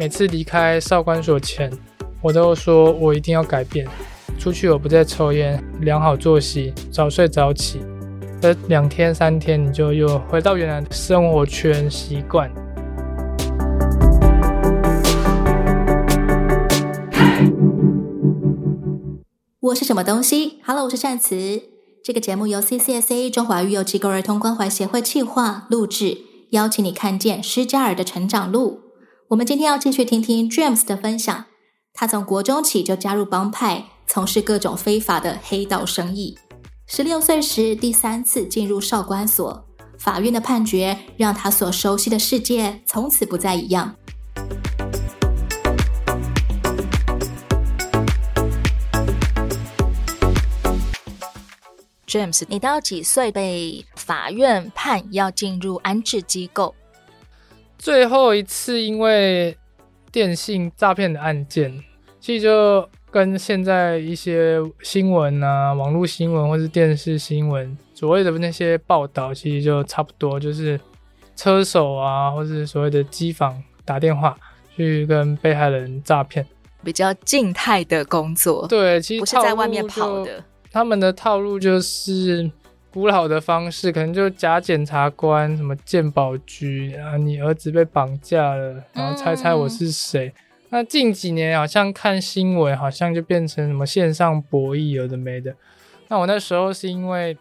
每次离开少管所前，我都说我一定要改变，出去我不再抽烟，良好作息，早睡早起。这两天三天，你就又回到原来的生活圈习惯。我是什么东西？Hello，我是善慈。这个节目由 CCSA 中华育幼机构儿童关怀协会企划录制，邀请你看见失家儿的成长路。我们今天要继续听听 James 的分享。他从国中起就加入帮派，从事各种非法的黑道生意。十六岁时，第三次进入少管所，法院的判决让他所熟悉的世界从此不再一样。James，你到几岁被法院判要进入安置机构？最后一次因为电信诈骗的案件，其实就跟现在一些新闻啊、网络新闻或是电视新闻所谓的那些报道，其实就差不多，就是车手啊，或是所谓的机房打电话去跟被害人诈骗，比较静态的工作。对，其实不是在外面跑的。他们的套路就是。古老的方式，可能就假检察官，什么鉴宝局啊，你儿子被绑架了，然后猜猜我是谁？嗯、那近几年好像看新闻，好像就变成什么线上博弈，有的没的。那我那时候是因为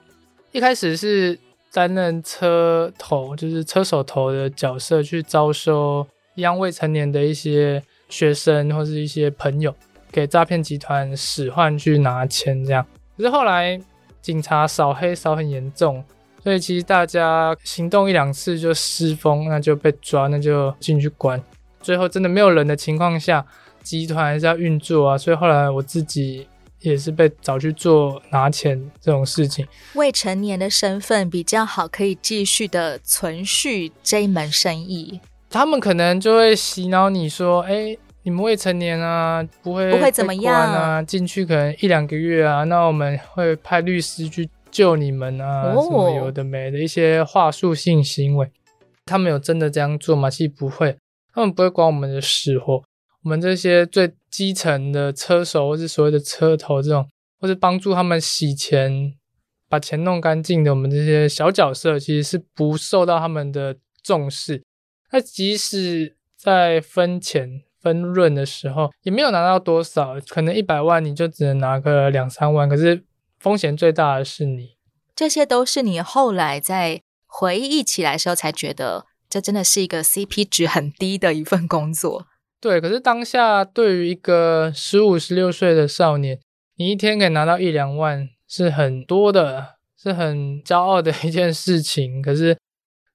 一开始是担任车头，就是车手头的角色，去招收一样未成年的一些学生或是一些朋友，给诈骗集团使唤去拿钱这样。可是后来。警察扫黑扫很严重，所以其实大家行动一两次就失风，那就被抓，那就进去关。最后真的没有人的情况下，集团还是要运作啊。所以后来我自己也是被找去做拿钱这种事情。未成年的身份比较好，可以继续的存续这一门生意。他们可能就会洗脑你说，哎、欸。你们未成年啊，不会不会怎么样啊？进去可能一两个月啊，那我们会派律师去救你们啊，哦、什么有的没的一些话术性行为，他们有真的这样做吗？其实不会，他们不会管我们的死活。我们这些最基层的车手，或是所谓的车头这种，或是帮助他们洗钱、把钱弄干净的，我们这些小角色，其实是不受到他们的重视。那即使在分钱。分润的时候也没有拿到多少，可能一百万你就只能拿个两三万，可是风险最大的是你。这些都是你后来在回忆起来的时候才觉得，这真的是一个 CP 值很低的一份工作。对，可是当下对于一个十五、十六岁的少年，你一天可以拿到一两万是很多的，是很骄傲的一件事情。可是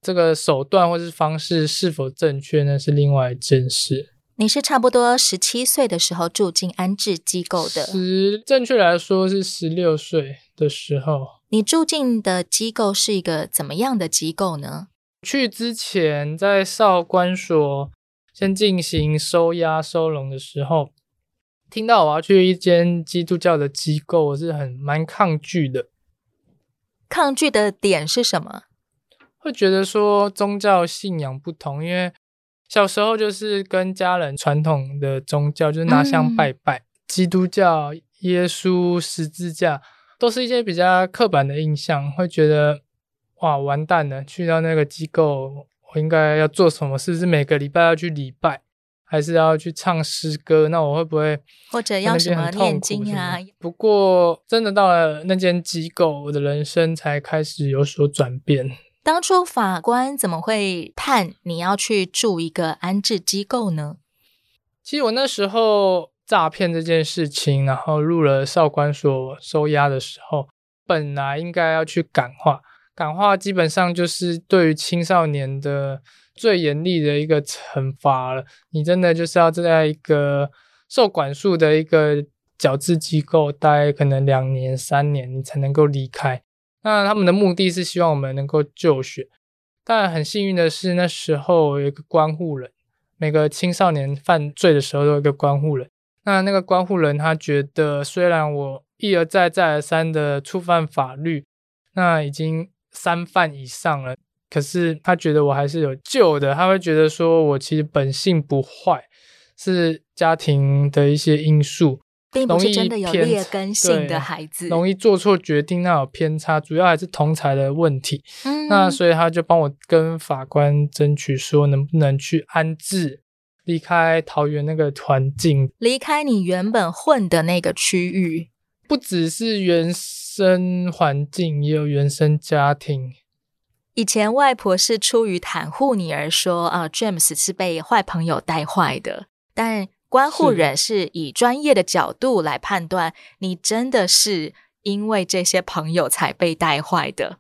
这个手段或是方式是否正确，那是另外一件事。你是差不多十七岁的时候住进安置机构的，十正确来说是十六岁的时候。你住进的机构是一个怎么样的机构呢？去之前在少管所先进行收押收容的时候，听到我要去一间基督教的机构，我是很蛮抗拒的。抗拒的点是什么？会觉得说宗教信仰不同，因为。小时候就是跟家人传统的宗教，就是拿香拜拜，嗯、基督教、耶稣、十字架，都是一些比较刻板的印象，会觉得哇完蛋了，去到那个机构，我应该要做什么？是不是每个礼拜要去礼拜，还是要去唱诗歌？那我会不会或者要什么念经啊？不过真的到了那间机构，我的人生才开始有所转变。当初法官怎么会判你要去住一个安置机构呢？其实我那时候诈骗这件事情，然后入了少管所收押的时候，本来应该要去感化，感化基本上就是对于青少年的最严厉的一个惩罚了。你真的就是要在一个受管束的一个矫治机构待可能两年、三年，你才能够离开。那他们的目的是希望我们能够就学，但很幸运的是，那时候有一个观护人，每个青少年犯罪的时候都有一个观护人。那那个观护人他觉得，虽然我一而再再而三的触犯法律，那已经三犯以上了，可是他觉得我还是有救的，他会觉得说我其实本性不坏，是家庭的一些因素，并不是真的有劣根性的孩子，容易做错决定，那有偏差，主要还是同才的问题。嗯，那所以他就帮我跟法官争取说，能不能去安置，离开桃园那个环境，离开你原本混的那个区域。不只是原生环境，也有原生家庭。以前外婆是出于袒护你而说，啊，James 是被坏朋友带坏的。但观护人是以专业的角度来判断，你真的是因为这些朋友才被带坏的。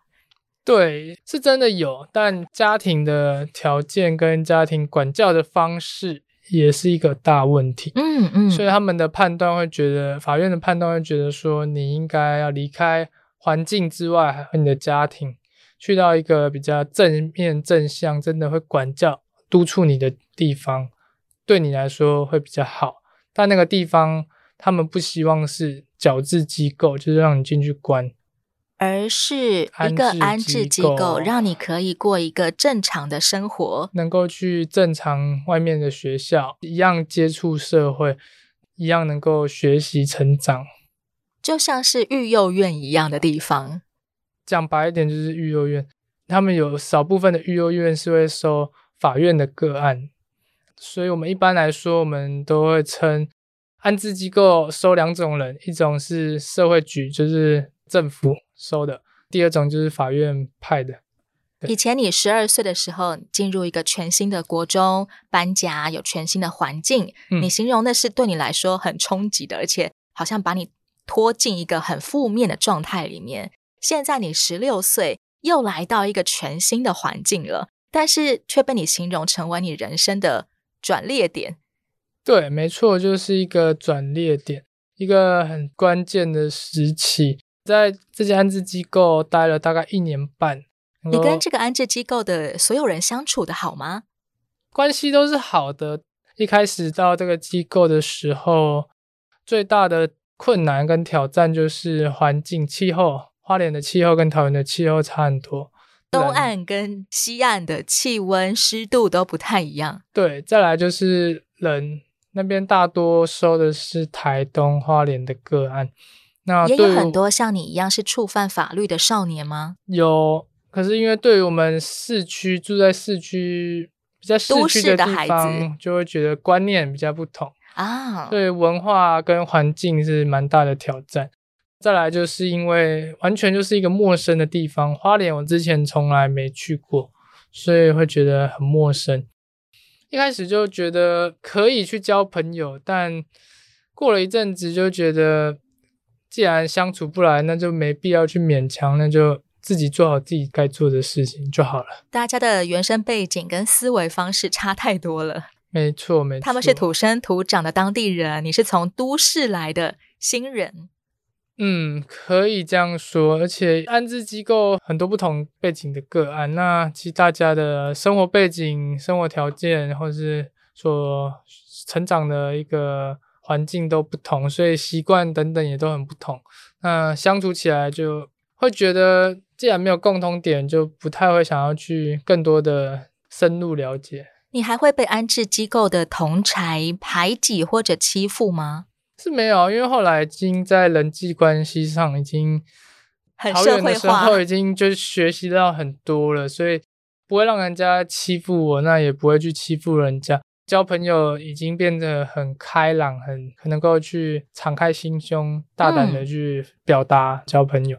对，是真的有，但家庭的条件跟家庭管教的方式。也是一个大问题，嗯嗯，所以他们的判断会觉得，法院的判断会觉得说，你应该要离开环境之外和你的家庭，去到一个比较正面正向，真的会管教督促你的地方，对你来说会比较好。但那个地方，他们不希望是矫治机构，就是让你进去关。而是一个安置机构，让你可以过一个正常的生活，能够去正常外面的学校，一样接触社会，一样能够学习成长，就像是育幼院一样的地方。讲白一点，就是育幼院。他们有少部分的育幼院是会收法院的个案，所以我们一般来说，我们都会称安置机构收两种人，一种是社会局，就是政府。收的第二种就是法院派的。以前你十二岁的时候进入一个全新的国中，搬家，有全新的环境，嗯，你形容那是对你来说很冲击的，而且好像把你拖进一个很负面的状态里面。现在你十六岁，又来到一个全新的环境了，但是却被你形容成为你人生的转捩点。对，没错，就是一个转捩点，一个很关键的时期。在这家安置机构待了大概一年半，你跟这个安置机构的所有人相处的好吗？关系都是好的。一开始到这个机构的时候，最大的困难跟挑战就是环境、气候。花莲的气候跟桃园的气候差很多，东岸跟西岸的气温、湿度都不太一样。对，再来就是人，那边大多收的是台东、花莲的个案。那也有很多像你一样是触犯法律的少年吗？有，可是因为对于我们市区住在市区比较市区的地方，就会觉得观念比较不同啊。对文化跟环境是蛮大的挑战。再来就是因为完全就是一个陌生的地方，花莲我之前从来没去过，所以会觉得很陌生。一开始就觉得可以去交朋友，但过了一阵子就觉得。既然相处不来，那就没必要去勉强，那就自己做好自己该做的事情就好了。大家的原生背景跟思维方式差太多了。没错，没错。他们是土生土长的当地人，你是从都市来的新人。嗯，可以这样说。而且安置机构很多不同背景的个案，那其实大家的生活背景、生活条件，或是说成长的一个。环境都不同，所以习惯等等也都很不同。那相处起来就会觉得，既然没有共同点，就不太会想要去更多的深入了解。你还会被安置机构的同侪排挤或者欺负吗？是没有，因为后来已经在人际关系上已经很社会化，已经就学习到很多了，所以不会让人家欺负我，那也不会去欺负人家。交朋友已经变得很开朗，很可能够去敞开心胸，大胆的去表达交朋友。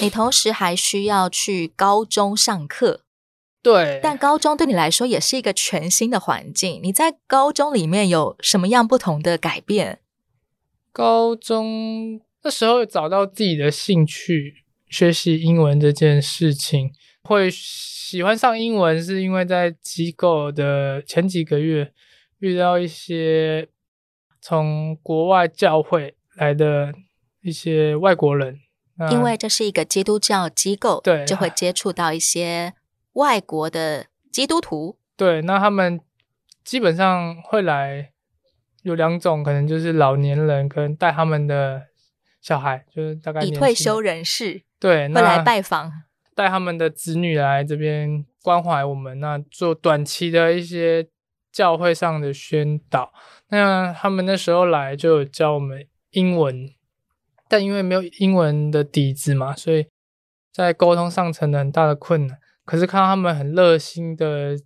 你同时还需要去高中上课，对，但高中对你来说也是一个全新的环境。你在高中里面有什么样不同的改变？高中那时候找到自己的兴趣，学习英文这件事情会。喜欢上英文是因为在机构的前几个月遇到一些从国外教会来的一些外国人，因为这是一个基督教机构，对，就会接触到一些外国的基督徒。对，那他们基本上会来有两种，可能就是老年人跟带他们的小孩，就是大概已退休人士，对，会来拜访。带他们的子女来这边关怀我们，那做短期的一些教会上的宣导。那他们那时候来就有教我们英文，但因为没有英文的底子嘛，所以在沟通上成了很大的困难。可是看到他们很热心的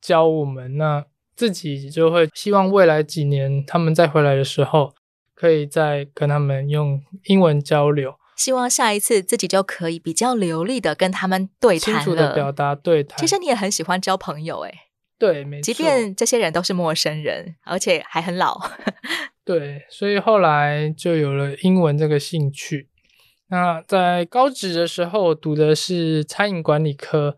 教我们，那自己就会希望未来几年他们再回来的时候，可以再跟他们用英文交流。希望下一次自己就可以比较流利的跟他们对谈了，清楚的表达对谈。其实你也很喜欢交朋友，诶。对，没错。即便这些人都是陌生人，而且还很老。对，所以后来就有了英文这个兴趣。那在高职的时候读的是餐饮管理科，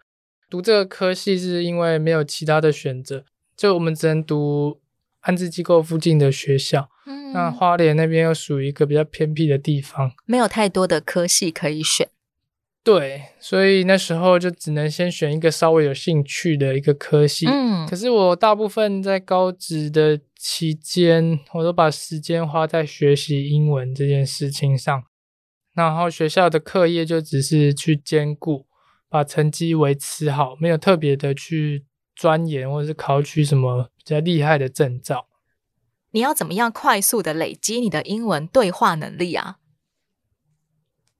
读这个科系是因为没有其他的选择，就我们只能读安置机构附近的学校。嗯，那花莲那边又属于一个比较偏僻的地方，没有太多的科系可以选。对，所以那时候就只能先选一个稍微有兴趣的一个科系。嗯，可是我大部分在高职的期间，我都把时间花在学习英文这件事情上，然后学校的课业就只是去兼顾，把成绩维持好，没有特别的去钻研或者是考取什么比较厉害的证照。你要怎么样快速的累积你的英文对话能力啊？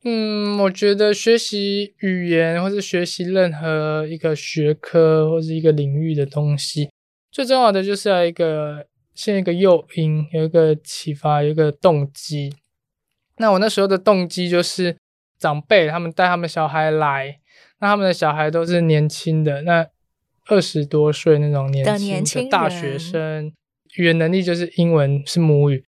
嗯，我觉得学习语言或是学习任何一个学科或是一个领域的东西，最重要的就是要一个先一个诱因，有一个启发，有一个动机。那我那时候的动机就是长辈他们带他们小孩来，那他们的小孩都是年轻的，那二十多岁那种年轻的大学生，语言能力就是英文是母语。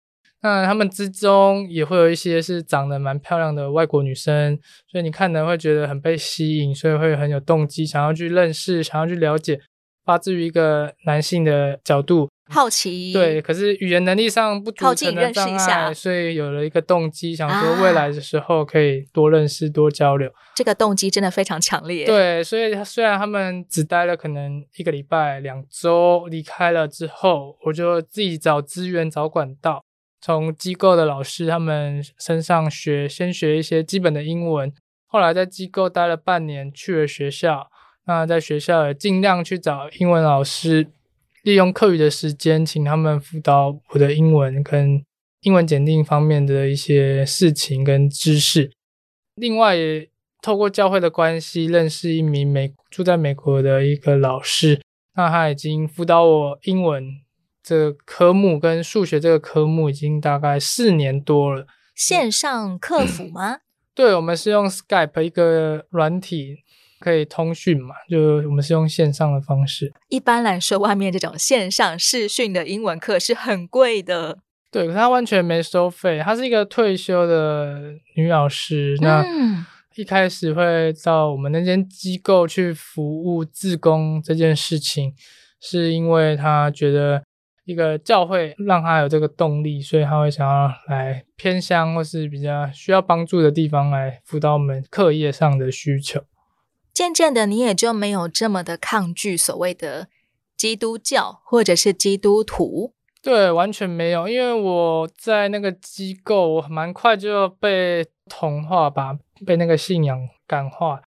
那他们之中也会有一些是长得蛮漂亮的外国女生，所以你看呢会觉得很被吸引，所以会很有动机想要去认识，想要去了解，发自于一个男性的角度，好奇。对，可是语言能力上不足，成的障碍，所以有了一个动机，想说未来的时候可以多认识、多交流。这个动机真的非常强烈。对，所以虽然他们只待了可能一个礼拜、两周，离开了之后，我就自己找资源、找管道。从机构的老师他们身上学，先学一些基本的英文。后来在机构待了半年，去了学校。那在学校也尽量去找英文老师，利用课余的时间，请他们辅导我的英文跟英文检定方面的一些事情跟知识。另外，也透过教会的关系，认识一名美住在美国的一个老师，那他已经辅导我英文。这个科目跟数学这个科目已经大概四年多了。线上客服吗？对，我们是用 Skype 一个软体可以通讯嘛，就我们是用线上的方式。一般来说，外面这种线上视讯的英文课是很贵的。对，可是他完全没收费，他是一个退休的女老师。那一开始会到我们那间机构去服务自工这件事情，是因为他觉得。一个教会让他有这个动力，所以他会想要来偏乡或是比较需要帮助的地方来辅导我们课业上的需求。渐渐的，你也就没有这么的抗拒所谓的基督教或者是基督徒。对，完全没有，因为我在那个机构，我蛮快就被同化吧，被那个信仰感化。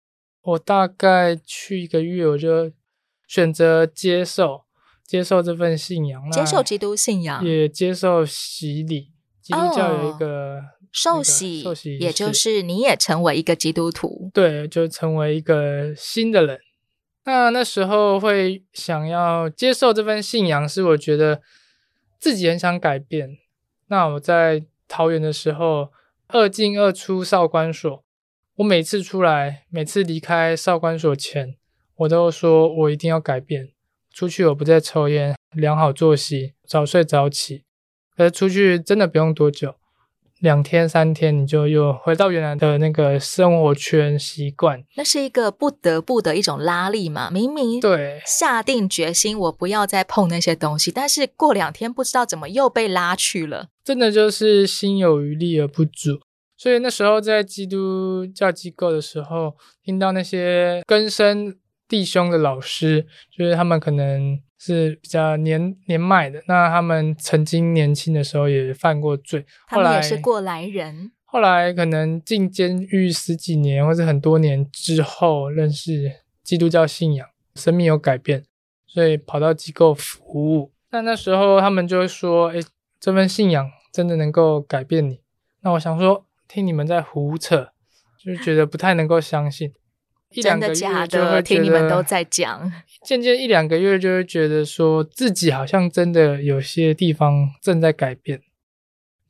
我大概去一个月，我就选择接受。接受这份信仰，接受基督信仰，也接受洗礼。基督教有一个受洗，受洗，也就是你也成为一个基督徒，对，就成为一个新的人。那那时候会想要接受这份信仰，是我觉得自己很想改变。那我在桃园的时候，二进二出少管所，我每次出来，每次离开少管所前，我都说我一定要改变。出去我不再抽烟，良好作息，早睡早起。可是出去真的不用多久，两天三天你就又回到原来的那个生活圈习惯。那是一个不得不的一种拉力嘛？明明对下定决心我不要再碰那些东西，但是过两天不知道怎么又被拉去了。真的就是心有余力而不足。所以那时候在基督教机构的时候，听到那些根深。弟兄的老师，就是他们可能是比较年年迈的，那他们曾经年轻的时候也犯过罪，后来他们也是过来人，后来可能进监狱十几年或者很多年之后，认识基督教信仰，生命有改变，所以跑到机构服务。那那时候他们就会说：“哎，这份信仰真的能够改变你？”那我想说，听你们在胡扯，就是觉得不太能够相信。一两个月就会？听你们都在讲，渐渐一两个月就会觉得说自己好像真的有些地方正在改变。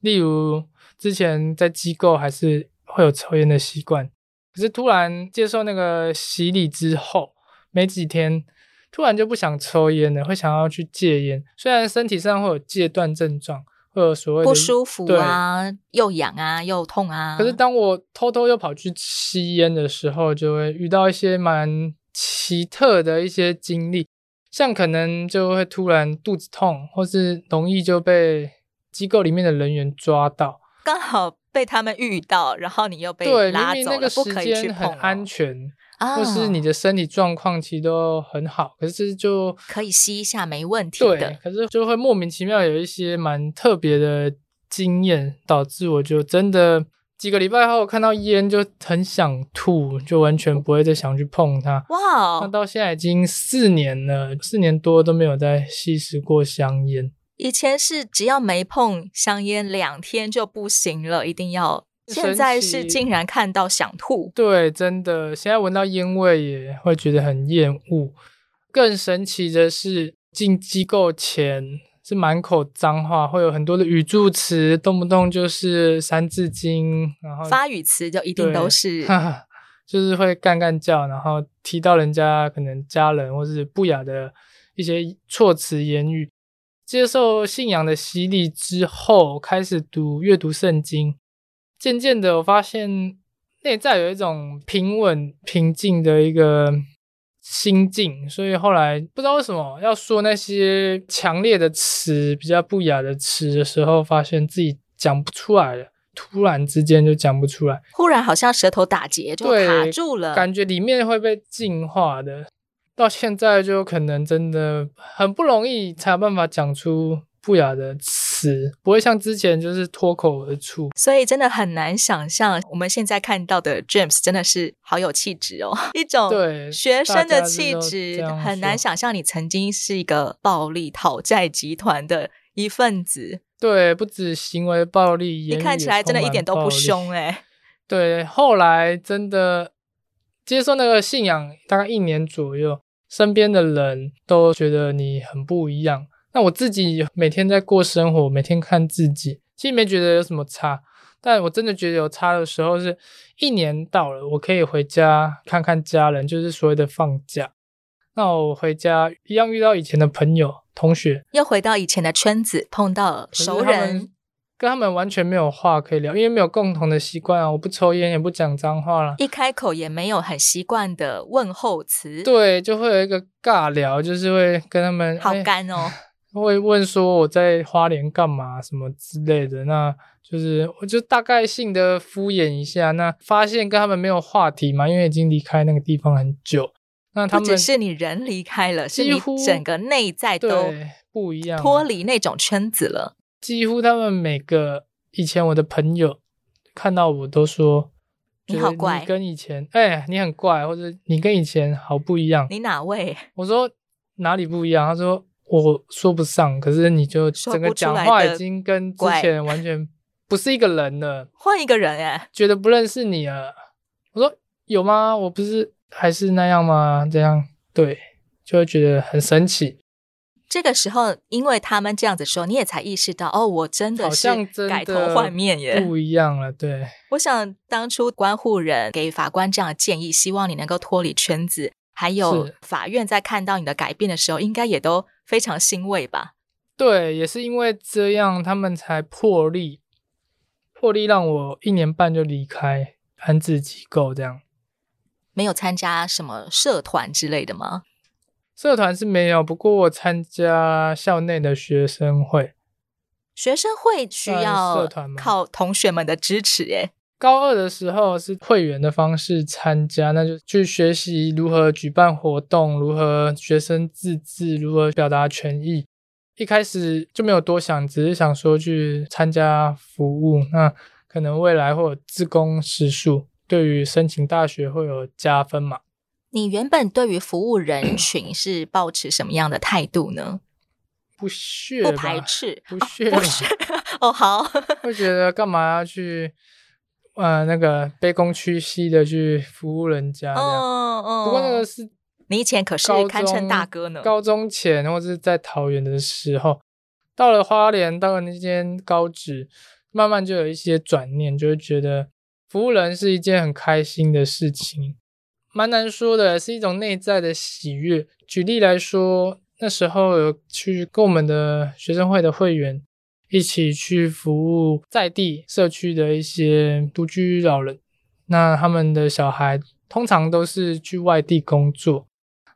例如之前在机构还是会有抽烟的习惯，可是突然接受那个洗礼之后，没几天突然就不想抽烟了，会想要去戒烟。虽然身体上会有戒断症状。会有所谓不舒服啊，又痒啊，又痛啊。可是当我偷偷又跑去吸烟的时候，就会遇到一些蛮奇特的一些经历，像可能就会突然肚子痛，或是容易就被机构里面的人员抓到，刚好被他们遇到，然后你又被拉走个时间很安全。或是你的身体状况其实都很好，可是就可以吸一下没问题的。对，可是就会莫名其妙有一些蛮特别的经验，导致我就真的几个礼拜后看到烟就很想吐，就完全不会再想去碰它。哇！那到现在已经四年了，四年多都没有再吸食过香烟。以前是只要没碰香烟，两天就不行了，一定要。现在是竟然看到想吐，对，真的，现在闻到烟味也会觉得很厌恶。更神奇的是，进机构前是满口脏话，会有很多的语助词，动不动就是三字经，然后发语词就一定都是，就是会干干叫，然后提到人家可能家人或是不雅的一些措辞言语。接受信仰的洗礼之后，开始读阅读圣经。渐渐的，我发现内在有一种平稳、平静的一个心境，所以后来不知道为什么要说那些强烈的词、比较不雅的词的时候，发现自己讲不出来了，突然之间就讲不出来，忽然好像舌头打结，就卡住了，感觉里面会被净化的。到现在就可能真的很不容易才有办法讲出不雅的词。不会像之前就是脱口而出，所以真的很难想象我们现在看到的 James 真的是好有气质哦，一种对学生的气质，很难想象你曾经是一个暴力讨债集团的一份子。对，不止行为暴力，你看起来真的一点都不凶哎。对，后来真的接受那个信仰大概一年左右，身边的人都觉得你很不一样。那我自己每天在过生活，每天看自己，其实没觉得有什么差。但我真的觉得有差的时候是，一年到了，我可以回家看看家人，就是所谓的放假。那我回家一样遇到以前的朋友、同学，又回到以前的圈子，碰到熟人，跟他们完全没有话可以聊，因为没有共同的习惯啊。我不抽烟，也不讲脏话了，一开口也没有很习惯的问候词，对，就会有一个尬聊，就是会跟他们好干哦。会问说我在花莲干嘛什么之类的，那就是我就大概性的敷衍一下，那发现跟他们没有话题嘛，因为已经离开那个地方很久。那他们不只是你人离开了，是你整个内在都不一样，脱离那种圈子了。几乎他们每个以前我的朋友看到我都说你好怪，你跟以前哎你很怪，或者你跟以前好不一样。你哪位？我说哪里不一样？他说。我说不上，可是你就整个讲话已经跟之前完全不是一个人了，换一个人哎，觉得不认识你了。我说有吗？我不是还是那样吗？这样对，就会觉得很神奇。这个时候，因为他们这样子说，你也才意识到哦，我真的是改头换面耶，不一样了。对，我想当初关护人给法官这样的建议，希望你能够脱离圈子。还有法院在看到你的改变的时候，应该也都非常欣慰吧？对，也是因为这样，他们才破例，破例让我一年半就离开安置机构。这样没有参加什么社团之类的吗？社团是没有，不过我参加校内的学生会。学生会需要？靠同学们的支持耶。高二的时候是会员的方式参加，那就去学习如何举办活动，如何学生自治，如何表达权益。一开始就没有多想，只是想说去参加服务，那可能未来会有自工时数，对于申请大学会有加分嘛。你原本对于服务人群是抱持什么样的态度呢？不屑，不排斥，不屑，哦，不屑哦，好，会觉得干嘛要去，呃，那个卑躬屈膝的去服务人家这样？哦哦。不过那个是，你以前可是堪称大哥呢。高中前或者是在桃园的时候，到了花莲，到了那间高职，慢慢就有一些转念，就会觉得服务人是一件很开心的事情，蛮难说的，是一种内在的喜悦。举例来说。那时候有去跟我们的学生会的会员一起去服务在地社区的一些独居老人，那他们的小孩通常都是去外地工作，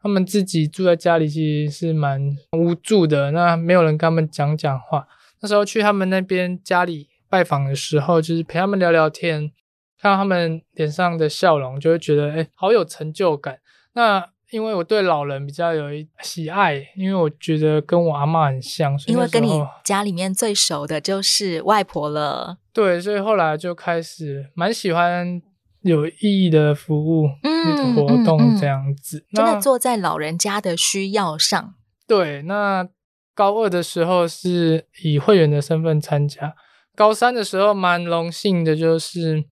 他们自己住在家里其实是蛮无助的，那没有人跟他们讲讲话。那时候去他们那边家里拜访的时候，就是陪他们聊聊天，看到他们脸上的笑容，就会觉得哎，好有成就感。那因为我对老人比较有一喜爱，因为我觉得跟我阿嬷很像，所以因为跟你家里面最熟的就是外婆了。对，所以后来就开始蛮喜欢有意义的服务、嗯、活动这样子，真的坐在老人家的需要上。对，那高二的时候是以会员的身份参加，高三的时候蛮荣幸的，就是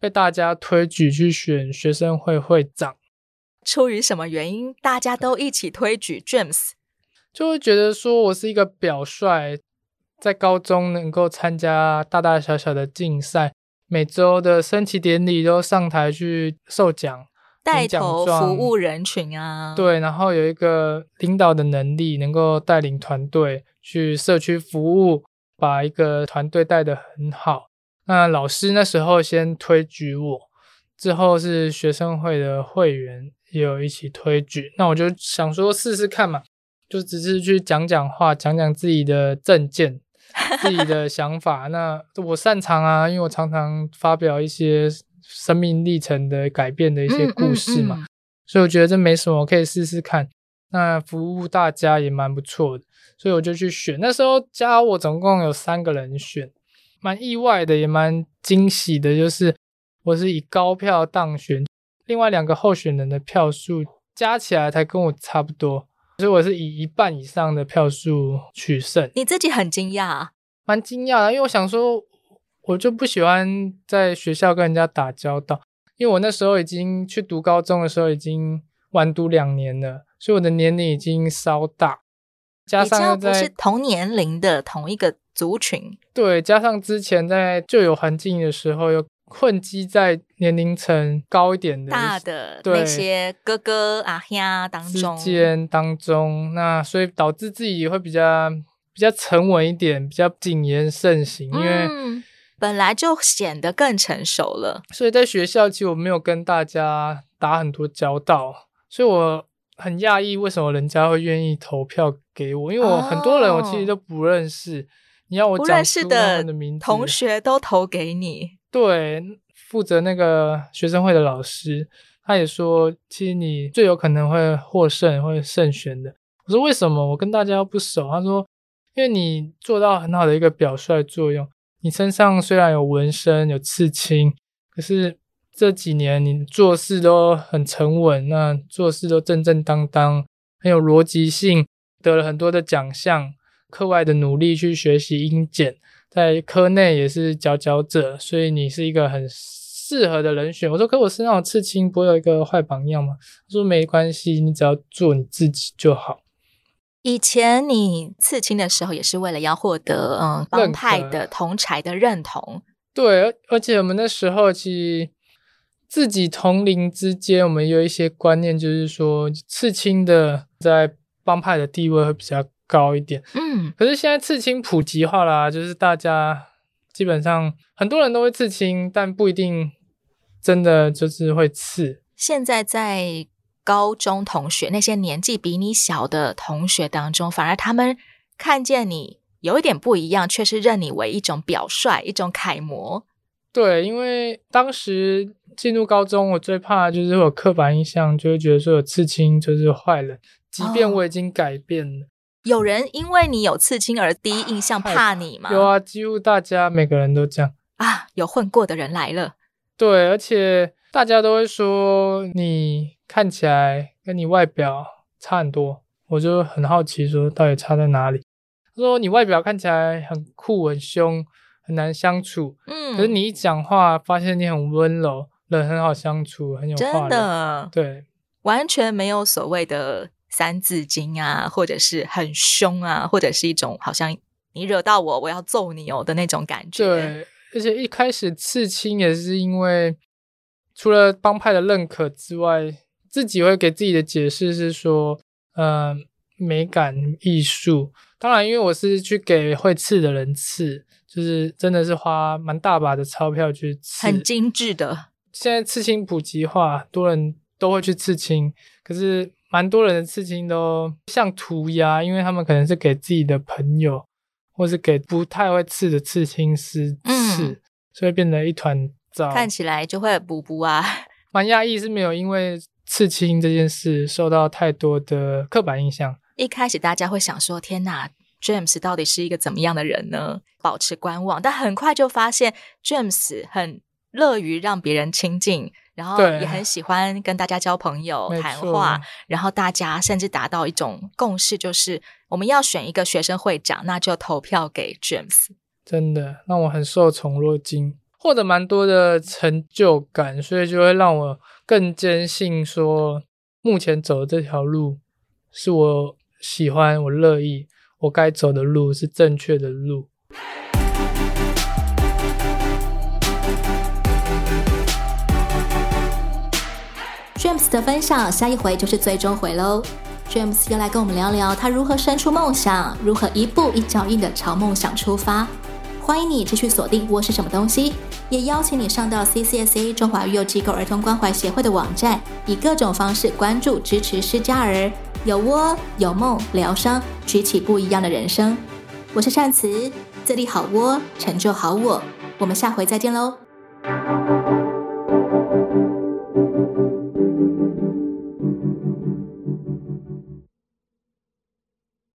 被大家推举去选学生会会长。出于什么原因，大家都一起推举 James，就会觉得说我是一个表率，在高中能够参加大大小小的竞赛，每周的升旗典礼都上台去授奖，带头服务人群啊，对，然后有一个领导的能力，能够带领团队去社区服务，把一个团队带得很好。那老师那时候先推举我，之后是学生会的会员。也有一起推举，那我就想说试试看嘛，就只是去讲讲话，讲讲自己的政见、自己的想法。那我擅长啊，因为我常常发表一些生命历程的改变的一些故事嘛，嗯嗯嗯，所以我觉得这没什么，可以试试看。那服务大家也蛮不错的，所以我就去选。那时候加我总共有三个人选，蛮意外的，也蛮惊喜的，就是我是以高票当选。另外两个候选人的票数加起来才跟我差不多，所以我是以一半以上的票数取胜。你自己很惊讶啊？蛮惊讶的，因为我想说，我就不喜欢在学校跟人家打交道，因为我那时候已经去读高中的时候已经晚读两年了，所以我的年龄已经稍大，加上又在不是同年龄的同一个族群，对，加上之前在旧有环境的时候又。混迹在年龄层高一点的大的那些哥哥啊兄当中之间当中，那所以导致自己会比较比较沉稳一点，比较谨言慎行，因为、嗯、本来就显得更成熟了。所以在学校其实我没有跟大家打很多交道，所以我很讶异为什么人家会愿意投票给我，因为我很多人我其实都不认识，哦、你要我讲出他们的名字，同学都投给你。对，负责那个学生会的老师，他也说，其实你最有可能会获胜，会胜选的。我说为什么？我跟大家不熟。他说，因为你做到很好的一个表率作用。你身上虽然有纹身、有刺青，可是这几年你做事都很沉稳，那做事都正正当当，很有逻辑性，得了很多的奖项。课外的努力去学习英检。在科内也是佼佼者，所以你是一个很适合的人选。我说，可我身上有刺青，不会有一个坏榜样吗？他说没关系，你只要做你自己就好。以前你刺青的时候，也是为了要获得嗯帮派的同才的认同。对，而而且我们那时候其实自己同龄之间，我们有一些观念，就是说刺青的在帮派的地位会比较高一点，嗯，可是现在刺青普及化啦，就是大家基本上很多人都会刺青，但不一定真的就是会刺。现在在高中同学那些年纪比你小的同学当中，反而他们看见你有一点不一样，却是认你为一种表率，一种楷模。对，因为当时进入高中，我最怕就是有刻板印象，就会觉得说有刺青就是坏人，即便我已经改变了。哦有人因为你有刺青而第一印象怕你吗？有啊，几乎大家每个人都这样啊。有混过的人来了，对，而且大家都会说你看起来跟你外表差很多，我就很好奇说到底差在哪里。他说你外表看起来很酷很凶，很难相处，嗯，可是你一讲话，发现你很温柔，人很好相处，很有话。真的，对，完全没有所谓的三字经啊，或者是很凶啊，或者是一种好像你惹到我，我要揍你哦的那种感觉。对，而且一开始刺青也是因为除了帮派的认可之外，自己会给自己的解释是说，嗯、呃，美感艺术。当然，因为我是去给会刺的人刺。就是真的是花蛮大把的钞票去刺，很精致的。现在刺青普及化，多人都会去刺青，可是蛮多人的刺青都像涂鸦，因为他们可能是给自己的朋友，或是给不太会刺的刺青师刺，嗯、所以变得一团糟，看起来就会补补啊。蛮讶异是没有因为刺青这件事受到太多的刻板印象。一开始大家会想说：“天哪！” James 到底是一个怎么样的人呢？保持观望，但很快就发现 James 很乐于让别人亲近，然后也很喜欢跟大家交朋友、谈话，然后大家甚至达到一种共识，就是我们要选一个学生会长，那就投票给 James。真的让我很受宠若惊，获得蛮多的成就感，所以就会让我更坚信说，目前走的这条路是我喜欢、我乐意。我该走的路是正确的路。的分享，下一回就是最终回喽。James 又来跟我们聊聊他如何生出梦想，如何一步一脚印的朝梦想出发。欢迎你继续锁定《窝是什么东西》，也邀请你上到 CCSA 中华育幼机构儿童关怀协会的网站，以各种方式关注支持施家儿。有窝有梦，疗伤，举起不一样的人生。我是善慈，自立好窝，成就好我。我们下回再见喽。